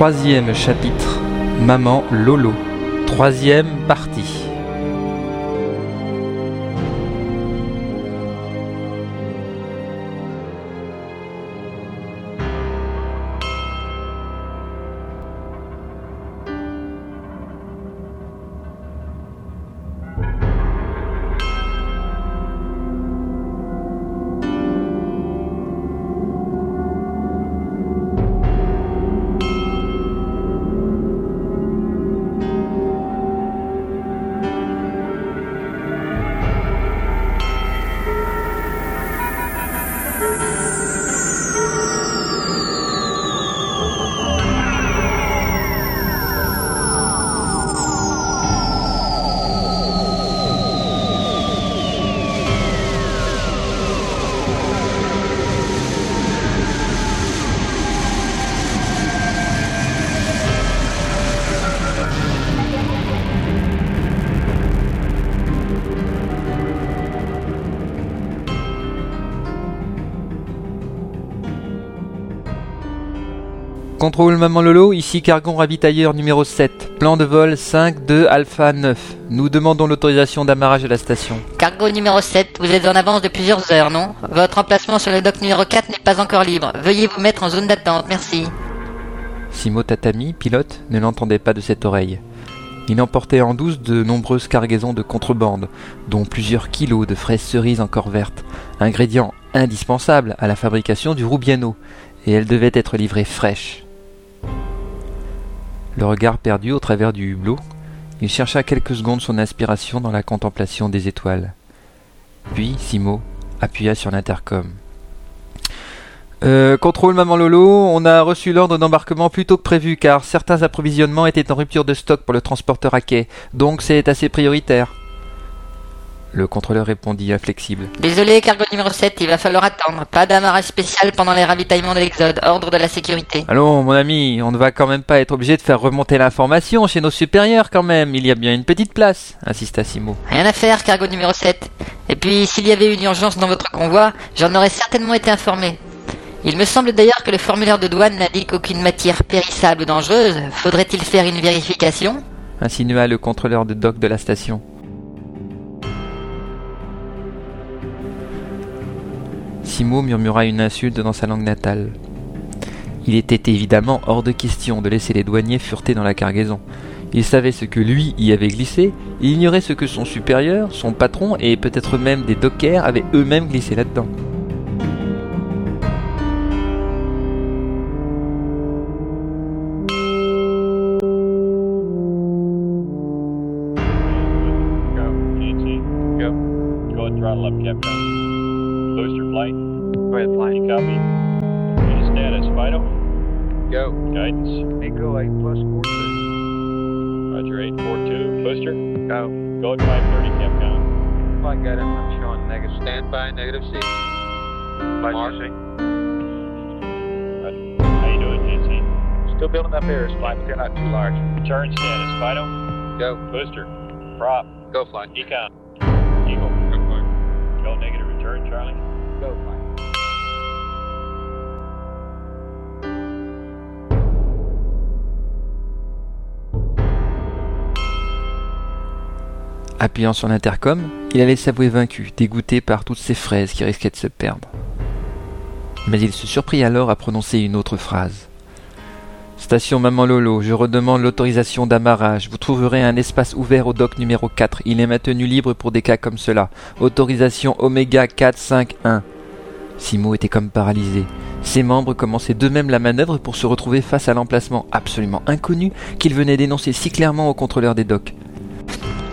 Troisième chapitre, Maman Lolo. Troisième partie. Contrôle Maman Lolo, ici Cargon Ravitailleur numéro 7. Plan de vol 5-2 Alpha 9. Nous demandons l'autorisation d'amarrage à la station. Cargo numéro 7, vous êtes en avance de plusieurs heures, non? Votre emplacement sur le dock numéro 4 n'est pas encore libre. Veuillez vous mettre en zone d'attente, merci. Simo Tatami, pilote, ne l'entendait pas de cette oreille. Il emportait en douce de nombreuses cargaisons de contrebande, dont plusieurs kilos de fraises cerises encore vertes, ingrédient indispensable à la fabrication du roubiano, et elles devaient être livrées fraîches. Le regard perdu au travers du hublot, il chercha quelques secondes son inspiration dans la contemplation des étoiles. Puis Simo appuya sur l'intercom. Euh, contrôle Maman Lolo, on a reçu l'ordre d'embarquement plus tôt que prévu car certains approvisionnements étaient en rupture de stock pour le transporteur à quai, donc c'est assez prioritaire. Le contrôleur répondit inflexible. Désolé, cargo numéro 7, il va falloir attendre. Pas d'amarrage spécial pendant les ravitaillements de l'Exode. Ordre de la sécurité. Allons, mon ami, on ne va quand même pas être obligé de faire remonter l'information chez nos supérieurs quand même. Il y a bien une petite place, insista Simo. Rien à faire, cargo numéro 7. Et puis, s'il y avait une urgence dans votre convoi, j'en aurais certainement été informé. Il me semble d'ailleurs que le formulaire de douane n'indique aucune matière périssable ou dangereuse. Faudrait-il faire une vérification? Insinua le contrôleur de dock de la station. Murmura une insulte dans sa langue natale. Il était évidemment hors de question de laisser les douaniers fureter dans la cargaison. Il savait ce que lui y avait glissé, il ignorait ce que son supérieur, son patron et peut-être même des dockers avaient eux-mêmes glissé là-dedans. Go ahead, flight. You copy? Any status, Fido? Go. Guidance. Echo 8 plus 42. Roger, 842. Booster? Go. Go at 530, Capcom. Flight guidance, I'm showing negative. Stand by, negative C. Flight Marching. Roger. How you doing, GT? Still building up airs, flight, but they're not too large. Return status, Fido? Go. Booster. Prop. Go, flight. Econ. Eagle. Go, flight. Go negative return, Charlie. Go, flight. Appuyant sur l'intercom, il allait s'avouer vaincu, dégoûté par toutes ces fraises qui risquaient de se perdre. Mais il se surprit alors à prononcer une autre phrase. Station Maman Lolo, je redemande l'autorisation d'amarrage. Vous trouverez un espace ouvert au dock numéro 4. Il est maintenu libre pour des cas comme cela. Autorisation Oméga 451. Simo était comme paralysé. Ses membres commençaient d'eux-mêmes la manœuvre pour se retrouver face à l'emplacement absolument inconnu qu'il venait d'énoncer si clairement au contrôleur des docks.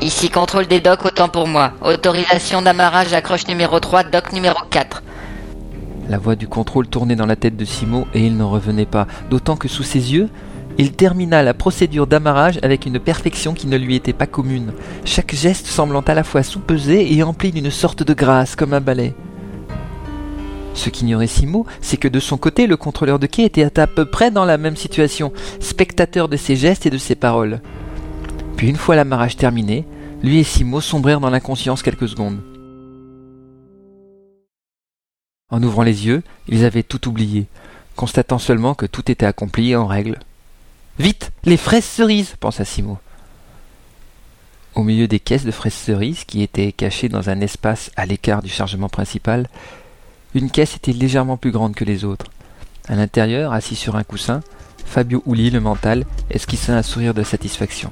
Ici contrôle des docks, autant pour moi. Autorisation d'amarrage accroche numéro 3, dock numéro 4. La voix du contrôle tournait dans la tête de Simo et il n'en revenait pas, d'autant que sous ses yeux, Il termina la procédure d'amarrage avec une perfection qui ne lui était pas commune, chaque geste semblant à la fois soupesé et empli d'une sorte de grâce comme un ballet. Ce qu'ignorait Simo, c'est que de son côté, le contrôleur de quai était à peu près dans la même situation, spectateur de ses gestes et de ses paroles. Puis une fois l'amarrage terminé, lui et Simo sombrèrent dans l'inconscience quelques secondes. En ouvrant les yeux, ils avaient tout oublié, constatant seulement que tout était accompli en règle. Vite, les fraises cerises, pensa Simo. Au milieu des caisses de fraises cerises, qui étaient cachées dans un espace à l'écart du chargement principal, une caisse était légèrement plus grande que les autres. À l'intérieur, assis sur un coussin, Fabio Uli, le mental, esquissa un sourire de satisfaction.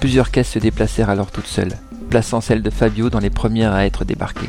Plusieurs caisses se déplacèrent alors toutes seules, plaçant celle de Fabio dans les premières à être débarquées.